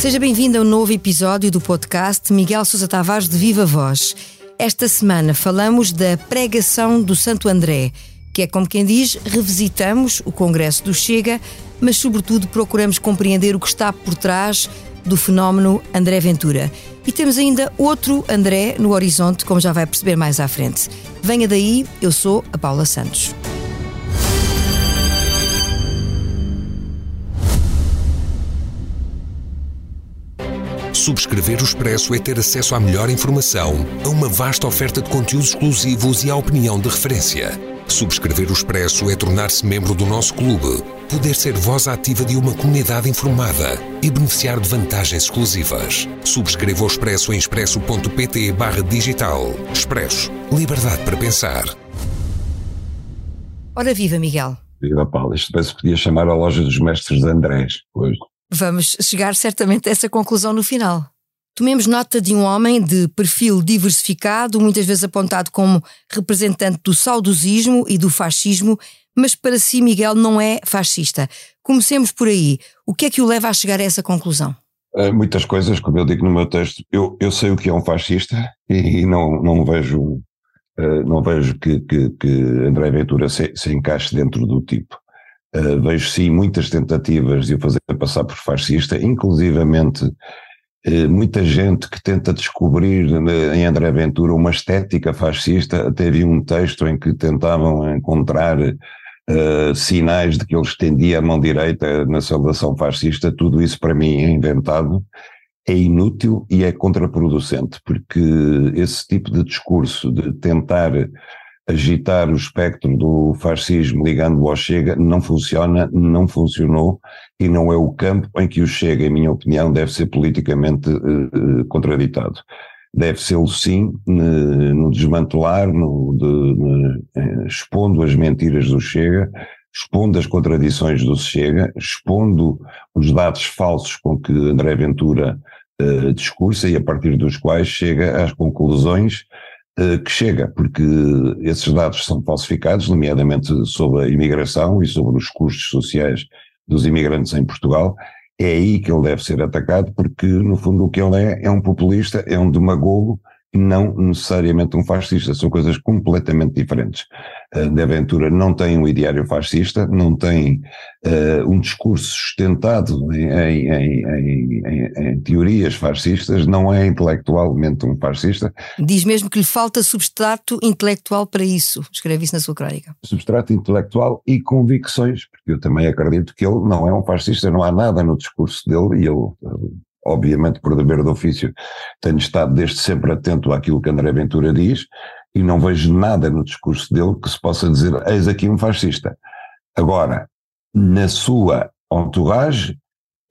Seja bem-vindo a um novo episódio do podcast Miguel Sousa Tavares de Viva Voz. Esta semana falamos da pregação do Santo André, que é como quem diz, revisitamos o Congresso do Chega, mas sobretudo procuramos compreender o que está por trás do fenómeno André Ventura. E temos ainda outro André no horizonte, como já vai perceber mais à frente. Venha daí, eu sou a Paula Santos. Subscrever o Expresso é ter acesso à melhor informação, a uma vasta oferta de conteúdos exclusivos e à opinião de referência. Subscrever o Expresso é tornar-se membro do nosso clube, poder ser voz ativa de uma comunidade informada e beneficiar de vantagens exclusivas. Subscreva o Expresso em expresso.pt barra digital. Expresso. Liberdade para pensar. Ora viva, Miguel. Viva, Paulo. Isto parece que podia chamar a loja dos mestres de Andrés hoje. Vamos chegar certamente a essa conclusão no final. Tomemos nota de um homem de perfil diversificado, muitas vezes apontado como representante do saudosismo e do fascismo, mas para si, Miguel, não é fascista. Comecemos por aí. O que é que o leva a chegar a essa conclusão? Uh, muitas coisas, como eu digo no meu texto, eu, eu sei o que é um fascista e, não, não vejo, uh, não vejo que, que, que André Ventura se, se encaixe dentro do tipo. Uh, vejo sim muitas tentativas de o fazer passar por fascista, inclusivamente uh, muita gente que tenta descobrir uh, em André Ventura uma estética fascista. Até um texto em que tentavam encontrar sinais de que ele estendia a mão direita na saudação fascista. Tudo isso para mim é inventado, é inútil e é contraproducente, porque esse tipo de discurso de tentar agitar o espectro do fascismo ligando-o ao Chega não funciona, não funcionou e não é o campo em que o Chega, em minha opinião, deve ser politicamente uh, contraditado. Deve ser, sim, no desmantelar, no, de, eh, expondo as mentiras do Chega, expondo as contradições do Chega, expondo os dados falsos com que André Ventura uh, discursa e a partir dos quais chega às conclusões eh, que chega, porque esses dados são falsificados, nomeadamente sobre a imigração e sobre os custos sociais dos imigrantes em Portugal. É aí que ele deve ser atacado, porque no fundo o que ele é é um populista, é um demagogo e não necessariamente um fascista, são coisas completamente diferentes. Uh, de Aventura não tem um ideário fascista, não tem uh, um discurso sustentado em, em, em, em, teorias fascistas, não é intelectualmente um fascista. Diz mesmo que lhe falta substrato intelectual para isso, escreve isso na sua crónica. Substrato intelectual e convicções, porque eu também acredito que ele não é um fascista, não há nada no discurso dele e ele obviamente por dever de ofício, tenho estado desde sempre atento àquilo que André Ventura diz e não vejo nada no discurso dele que se possa dizer eis aqui um fascista. Agora, na sua entourage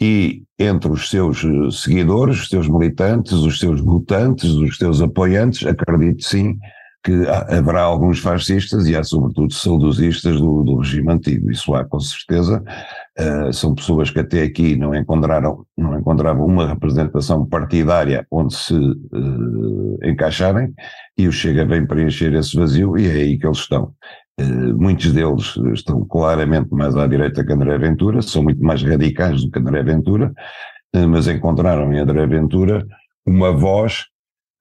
e entre os seus eh, seguidores, os seus militantes, os seus votantes, os seus apoiantes, acredito sim que haverá alguns fascistas e há sobretudo saudosistas do, do regime antigo, isso há com certeza, uh, são pessoas que até aqui não encontraram, não encontravam uma representação partidária onde se uh, encaixarem e o Chega vem preencher esse vazio e é aí que eles estão. Uh, muitos deles estão claramente mais à direita que André Ventura, são muito mais radicais do que André Ventura, mas encontraram em André Ventura uma voz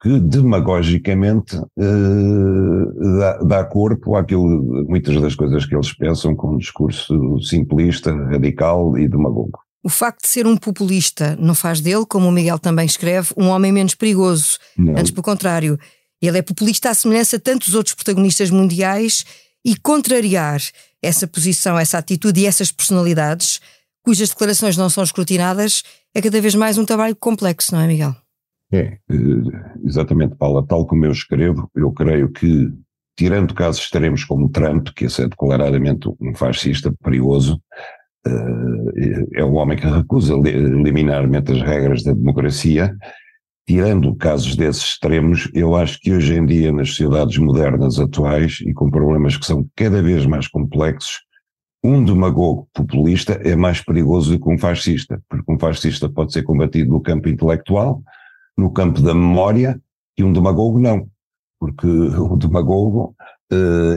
que demagogicamente uh, dá, dá, corpo àquilo, muitas das coisas que eles pensam com um discurso simplista, radical e demagogo. O facto de ser um populista não faz dele, como o Miguel também escreve, um homem menos perigoso. Não. Antes, pelo contrário, ele é populista à semelhança de tantos outros protagonistas mundiais e contrariar essa posição, essa atitude e essas personalidades, cujas declarações não são escrutinadas, é cada vez mais um trabalho complexo, não é, Miguel? É, eh, exatamente, Paula. Tal como eu escrevo, eu creio que, tirando casos extremos como Trump, que esse é declaradamente um fascista perigoso, eh, é um homem que recusa liminarmente as regras da democracia. Tirando casos desses extremos, eu acho que hoje em dia, nas sociedades modernas atuais e com problemas que são cada vez mais complexos, um demagogo populista é mais perigoso do que um fascista, porque um fascista pode ser combatido no campo intelectual, no campo da memória e um demagogo não, porque o demagogo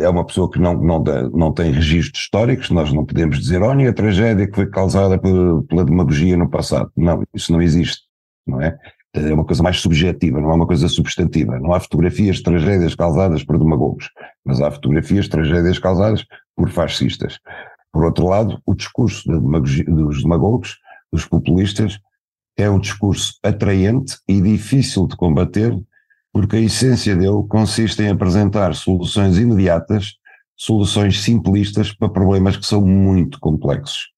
é uma pessoa que não, não, não tem registros históricos, nós não podemos dizer, olha a tragédia que foi causada pela demagogia no passado. Não, isso não existe, não é? É uma coisa mais subjetiva, não é uma coisa substantiva. Não há fotografias de tragédias causadas por demagogos, mas há fotografias de tragédias causadas por fascistas. Por outro lado, o discurso dos demagogos, dos populistas, é um discurso atraente e difícil de combater porque a essência dele consiste em apresentar soluções imediatas, soluções simplistas para problemas que são muito complexos.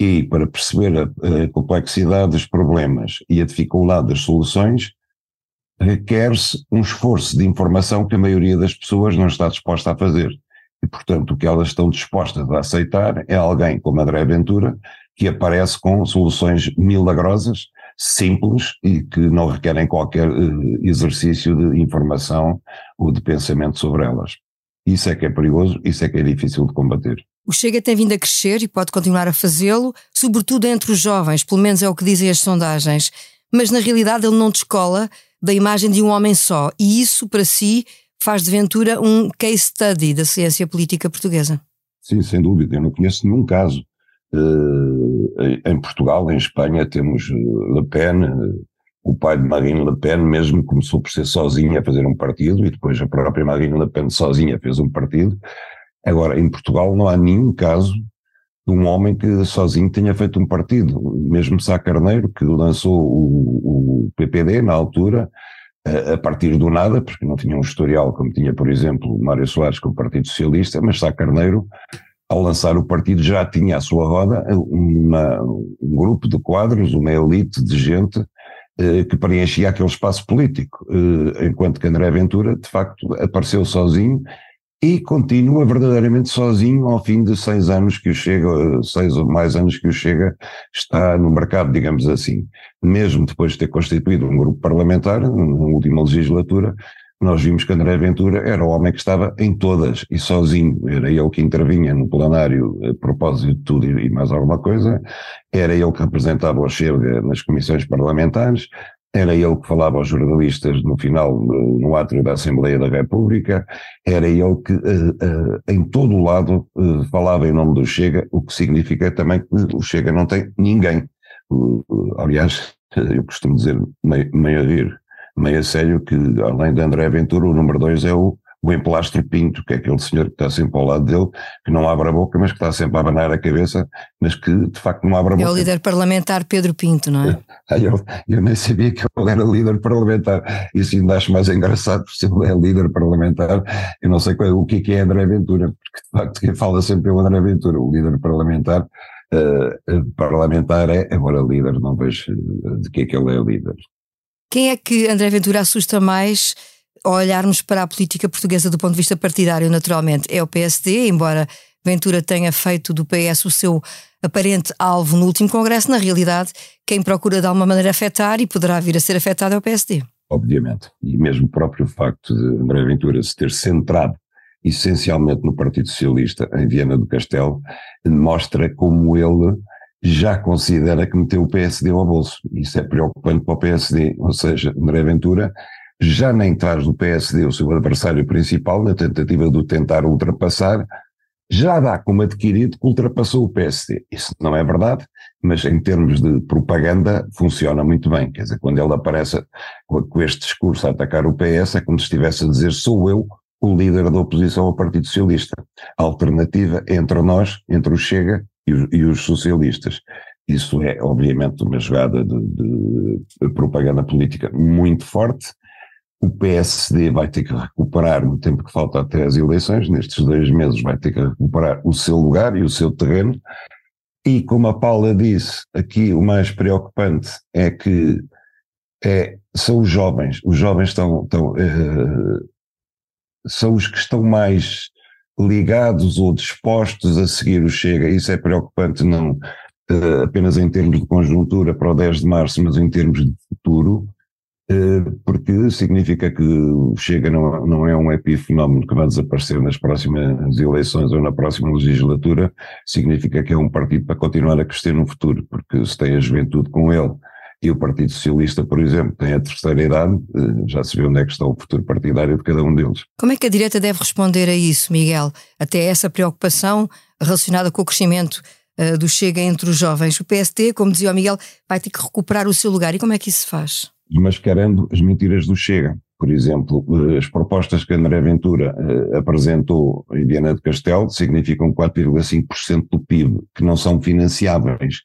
E para perceber a, a complexidade dos problemas e a dificuldade das soluções, requer-se um esforço de informação que a maioria das pessoas não está disposta a fazer. E, portanto, o que elas estão dispostas a aceitar é alguém como André Ventura, que aparece com soluções milagrosas simples e que não requerem qualquer uh, exercício de informação ou de pensamento sobre elas. Isso é que é perigoso, isso é que é difícil de combater. O Chega tem vindo a crescer e pode continuar a fazê-lo, sobretudo entre os jovens, pelo menos é o que dizem as sondagens. Mas na realidade ele não descola da imagem de um homem só, e isso para si faz de Ventura um case study da ciência política portuguesa. Sim, sem dúvida. Eu não conheço nenhum caso em Portugal, em Espanha, temos eh, Le Pen, uh, o pai de Marine Le Pen mesmo começou por ser sozinha a fazer um partido e depois a própria Marine Le Pen sozinha fez um partido. Agora, em Portugal não há nenhum caso de um homem que sozinho tenha feito um partido. Mesmo Sá Carneiro, que lançou o, o PPD na altura, a, a partir do nada, porque não tinha um historial como tinha, por exemplo, Mário Soares com o Partido Socialista, mas Sá Carneiro ao lançar o partido, já tinha à sua roda uma, um grupo de quadros, uma elite de gente eh, que preenchia aquele espaço político, eh, enquanto que André Ventura, de facto, apareceu sozinho e continua verdadeiramente sozinho ao fim de seis anos que o Chega, seis ou mais anos que o Chega está no mercado, digamos assim. Mesmo depois de ter constituído um grupo parlamentar, na última legislatura, nós vimos que André Ventura era o homem que estava em todas e sozinho. Era ele que intervinha no plenário a propósito de tudo e mais alguma coisa. Era ele que representava o Chega nas comissões parlamentares. Era ele que falava aos jornalistas no final, no átrio da Assembleia da República. Era ele que, uh, uh, em todo o lado, uh, falava em nome do Chega, o que significa também que o Chega não tem ninguém. aliás, eu costumo dizer, meio, meio a rir, meio a sério que, além de André Ventura, o número dois é o, o Emplastro Pinto, que é aquele senhor que está sempre ao lado dele, que não abre a boca, mas que está sempre a abanar a cabeça, mas que de facto não abre a boca. É o líder parlamentar Pedro Pinto, não é? eu, eu nem sabia que ele era líder parlamentar. Isso ainda acho mais engraçado, se ele é líder parlamentar. Eu não sei qual, o que é, André Ventura, porque de facto quem fala sempre é o André Ventura, o líder parlamentar. Uh, parlamentar é, agora líder, não vejo de que é que ele é líder. Quem é que André Ventura assusta mais ao olharmos para a política portuguesa do ponto de vista partidário, naturalmente? É o PSD, embora Ventura tenha feito do PS o seu aparente alvo no último Congresso, na realidade, quem procura de alguma maneira afetar e poderá vir a ser afetado é o PSD. Obviamente. E mesmo o próprio facto de André Ventura se ter centrado essencialmente no Partido Socialista em Viana do Castelo mostra como ele já considera que meteu o PSD ao bolso. Isso é preocupante para o PSD, ou seja, André Ventura já nem traz do PSD o seu adversário principal na tentativa de o tentar ultrapassar, já dá como adquirido que ultrapassou o PSD. Isso não é verdade, mas em termos de propaganda funciona muito bem. Quer dizer, quando ele aparece com este discurso a atacar o PS, é como se estivesse a dizer sou eu o líder da oposição ao Partido Socialista. A alternativa entre nós, entre o Chega e os socialistas. Isso é, obviamente, uma jogada de, de, propaganda política muito forte. O PSD vai ter que recuperar, no tempo que falta até as eleições, nestes dois meses, vai ter que recuperar o seu lugar e o seu terreno. E, como a Paula disse, aqui o mais preocupante é que é, são os jovens. Os jovens estão, estão uh, são os que estão mais ligados ou dispostos a seguir o Chega. Isso é preocupante não uh, apenas em termos de conjuntura para o 10 de março, mas em termos de futuro, uh, porque significa que o Chega não, não é um epifenómeno que vai desaparecer nas próximas eleições ou na próxima legislatura, significa que é um partido para continuar a crescer no futuro, porque se tem a juventude com ele E o Partido Socialista, por exemplo, tem a terceira idade, eh, já se vê onde é que está o futuro partidário de cada um deles. Como é que a direita deve responder a isso, Miguel? Até essa preocupação relacionada com o crescimento uh, do Chega entre os jovens. O PST, como dizia o Miguel, vai ter que recuperar o seu lugar. E como é que isso se faz? Mascarando as mentiras do Chega. Por exemplo, eh, as propostas que André Ventura apresentou em Viana de Castelo significam 4,5% do PIB, que não são financiáveis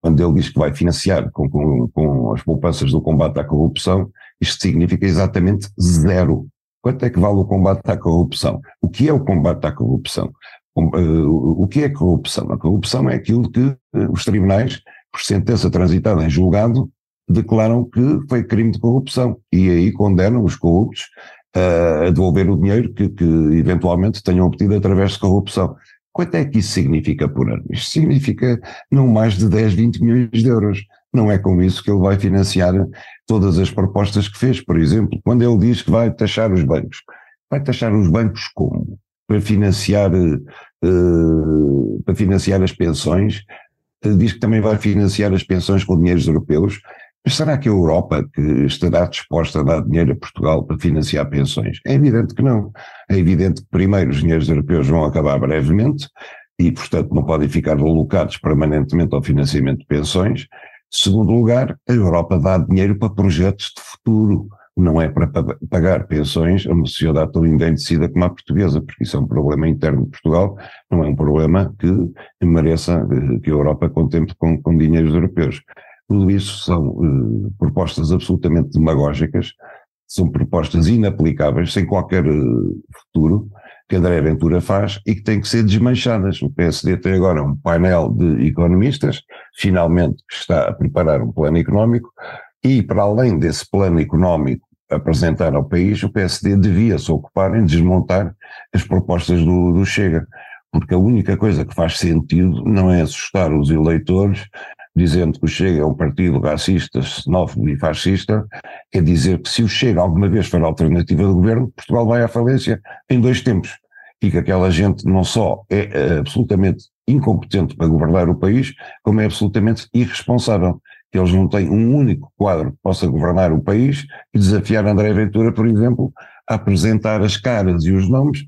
quando ele diz que vai financiar com, com, com as poupanças do combate à corrupção, isto significa exatamente zero. Quanto é que vale o combate à corrupção? O que é o combate à corrupção? Eh, o que é corrupção? A corrupção é aquilo que eh, os tribunais, por sentença transitada em julgado, declaram que foi crime de corrupção e aí condenam os corruptos a devolver o dinheiro que, que eventualmente tenham obtido através de corrupção. Quanto é que isso significa por ano? Isto significa não mais de 10, 20 milhões de euros. Não é com isso que ele vai financiar todas as propostas que fez. Por exemplo, quando ele diz que vai taxar os bancos. Vai taxar os bancos como? Para financiar, uh, para financiar as pensões. Uh, diz que também vai financiar as pensões com dinheiros europeus. Será que a Europa que estará disposta a dar dinheiro a Portugal para financiar pensões? É evidente que não. É evidente que, primeiro, os dinheiros europeus vão acabar brevemente e, portanto, não podem ficar alocados permanentemente ao financiamento de pensões. Segundo lugar, a Europa dá dinheiro para projetos de futuro, não é para pagar pensões a uma sociedade tão envelhecida como a portuguesa, porque isso é um problema interno de Portugal, não é um problema que mereça eh, que a Europa contemple com, com dinheiros europeus. Tudo isso são uh, propostas absolutamente demagógicas, são propostas inaplicáveis, sem qualquer uh, futuro, que André Ventura faz e que têm que ser desmanchadas. O PSD tem agora um painel de economistas, finalmente está a preparar um plano económico, e para além desse plano económico apresentar ao país, o PSD devia se ocupar em desmontar as propostas do, do Chega, porque a única coisa que faz sentido não é assustar os eleitores dizendo que o Chega é um partido racista, xenófobo e fascista, quer dizer que se o Chega alguma vez for alternativa do governo, Portugal vai à falência em dois tempos. E que aquela gente não só é eh, absolutamente incompetente para governar o país, como é absolutamente irresponsável. Que eles não têm um único quadro que possa governar o país e desafiar André Ventura, por exemplo, a apresentar as caras e os nomes de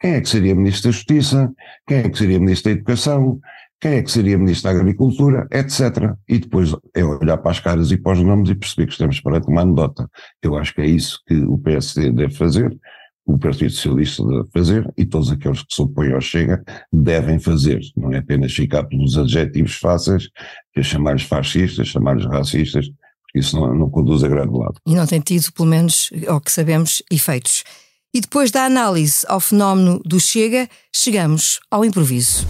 quem é que seria Ministro da Justiça, quem é que seria Ministro da Educação, quem é que seria Ministro da Agricultura, etc. E depois é olhar para as caras e para os nomes e perceber que estamos perante uma anedota. Eu acho que é isso que o PSD deve fazer, o Partido Socialista deve fazer e todos aqueles que se opõem ao Chega devem fazer. Não é apenas ficar pelos adjetivos fáceis, que é chamar-lhes fascistas, chamar-lhes racistas, porque isso não, não conduz a grande lado. E não tem tido, pelo menos, ao que sabemos, efeitos. E depois da análise ao fenómeno do Chega, chegamos ao improviso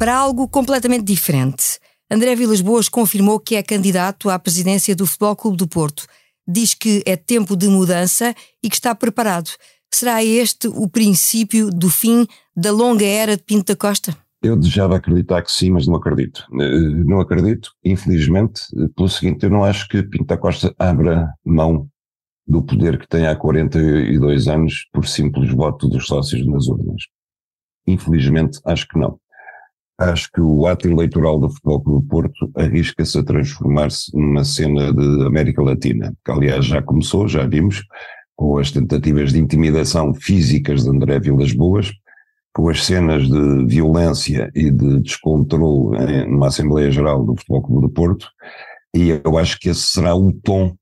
para algo completamente diferente. André Vilas Boas confirmou que é candidato à presidência do Futebol Clube do Porto. Diz que é tempo de mudança e que está preparado. Será este o princípio do fim da longa era de Pinto da Costa? Eu desejava acreditar que sim, mas não acredito. Eh, não acredito, infelizmente, pelo seguinte, eu não acho que Pinto da Costa abra mão do poder que tem há 42 anos por simples voto dos sócios nas urnas. Infelizmente, acho que não acho que o ato eleitoral do Futebol Clube do Porto arrisca-se a transformar-se numa cena de América Latina, que aliás já começou, já vimos, com as tentativas de intimidação físicas de André Vilas Boas, com as cenas de violência e de descontrole numa Assembleia Geral do Futebol Clube do Porto, e eu acho que esse será o tom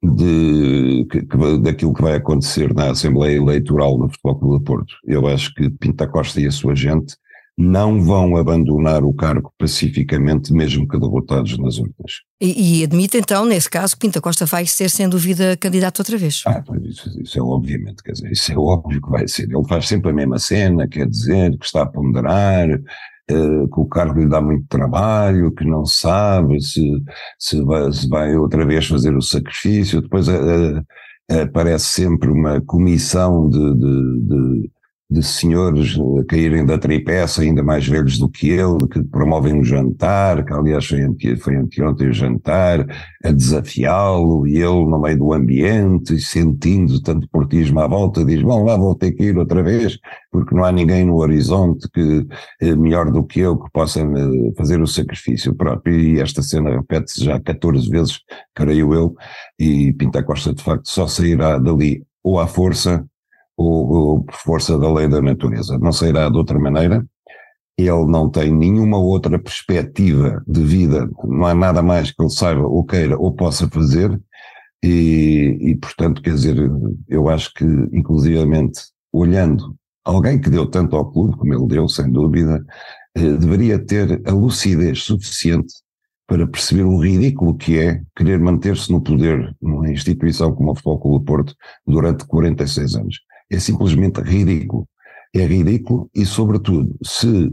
de, que, que, daquilo que vai acontecer na Assembleia Eleitoral do Futebol Clube do Porto. Eu acho que Pinta Costa e a sua gente não vão abandonar o cargo pacificamente, mesmo que derrotados nas urnas. E, e, admite então, nesse caso, que Pinta Costa vai ser, sem dúvida, candidato outra vez. Ah, isso, isso, é obviamente, quer dizer, isso é óbvio que vai ser. Ele faz sempre a mesma cena, quer dizer, que está a ponderar, uh, que o cargo lhe dá muito trabalho, que não sabe se, se, vai, se vai outra vez fazer o sacrifício, depois uh, uh, aparece sempre uma comissão de, de, de de senhores a caírem da tripeça, ainda mais velhos do que ele, que promovem um jantar, que aliás foi, foi anteontem o jantar, a desafiá-lo, e ele no meio do ambiente, sentindo tanto portismo à volta, diz, bom, lá vou ter que ir outra vez, porque não há ninguém no horizonte que eh, melhor do que eu que possa eh, fazer o sacrifício próprio, e esta cena repete-se já 14 vezes, creio eu, e Pinta Costa de facto só sairá dali ou à força por força da lei da natureza. Não sairá de outra maneira. Ele não tem nenhuma outra perspectiva de vida, não há nada mais que ele saiba ou queira ou possa fazer, e, e portanto, quer dizer, eu acho que, inclusivamente, olhando alguém que deu tanto ao clube, como ele deu, sem dúvida, eh, deveria ter a lucidez suficiente para perceber o ridículo que é querer manter-se no poder numa instituição como o Futebol Clube do Porto durante 46 anos é simplesmente ridículo. É ridículo e, sobretudo, se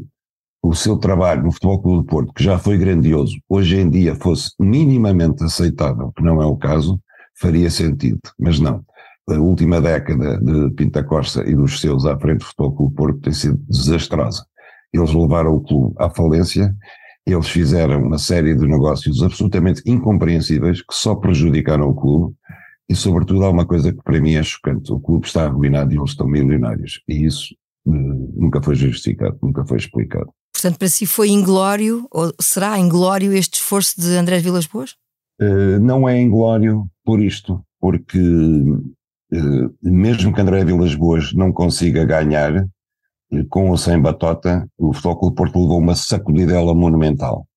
o seu trabalho no Futebol Clube do Porto, que já foi grandioso, hoje em dia fosse minimamente aceitável, que não é o caso, faria sentido. Mas não. A última década de Pinta Costa e dos seus à frente do Futebol Clube do Porto tem sido desastrosa. Eles levaram o clube à falência, eles fizeram uma série de negócios absolutamente incompreensíveis que só prejudicaram o clube e, sobretudo, há uma coisa que para mim é chocante: o clube está arruinado e eles estão milionários. E isso uh, nunca foi justificado, nunca foi explicado. Portanto, para si foi inglório, ou será inglório este esforço de André Vilas Boas? Uh, não é inglório por isto, porque uh, mesmo que André Vilas Boas não consiga ganhar, com ou sem batota, o Futebol Clube Porto levou uma sacudidela monumental.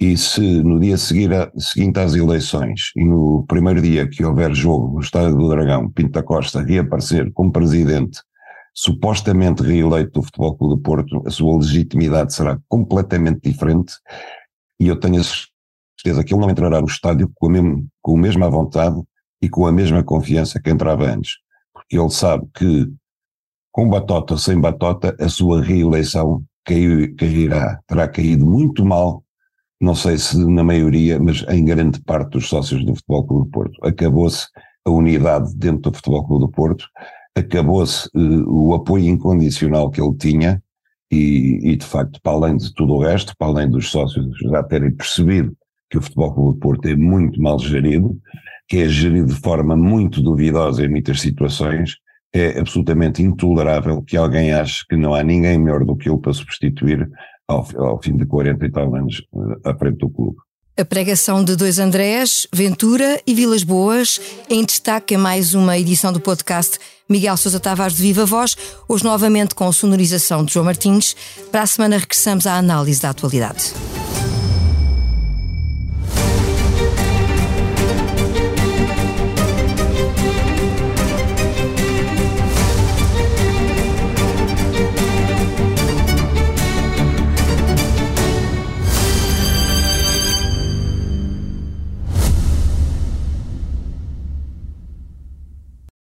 E se no dia a, seguinte às eleições e no primeiro dia que houver jogo no Estádio do Dragão, Pinto da Costa reaparecer como presidente supostamente reeleito do Futebol Clube do Porto, a sua legitimidade será completamente diferente. E eu tenho a certeza que ele não entrará no estádio com a, mesmo, com a mesma vontade e com a mesma confiança que entrava antes, porque ele sabe que com batota ou sem batota a sua reeleição cairá, terá caído muito mal não sei se na maioria, mas em grande parte dos sócios do Futebol Clube do Porto. Acabou-se a unidade dentro do Futebol Clube do Porto, acabou-se uh, o apoio incondicional que ele tinha e, e, de facto, para além de tudo o resto, para além dos sócios já terem percebido que o Futebol Clube do Porto é muito mal gerido, que é gerido de forma muito duvidosa em muitas situações, é absolutamente intolerável que alguém ache que não há ninguém melhor do que ele para substituir ao, ao fim de 40 e tal anos eh, à frente do clube. A pregação de dois Andrés, Ventura e Vilas Boas, em destaque em mais uma edição do podcast Miguel Sousa Tavares de Viva Voz, hoje novamente com a sonorização de João Martins. Para a semana regressamos à análise da atualidade.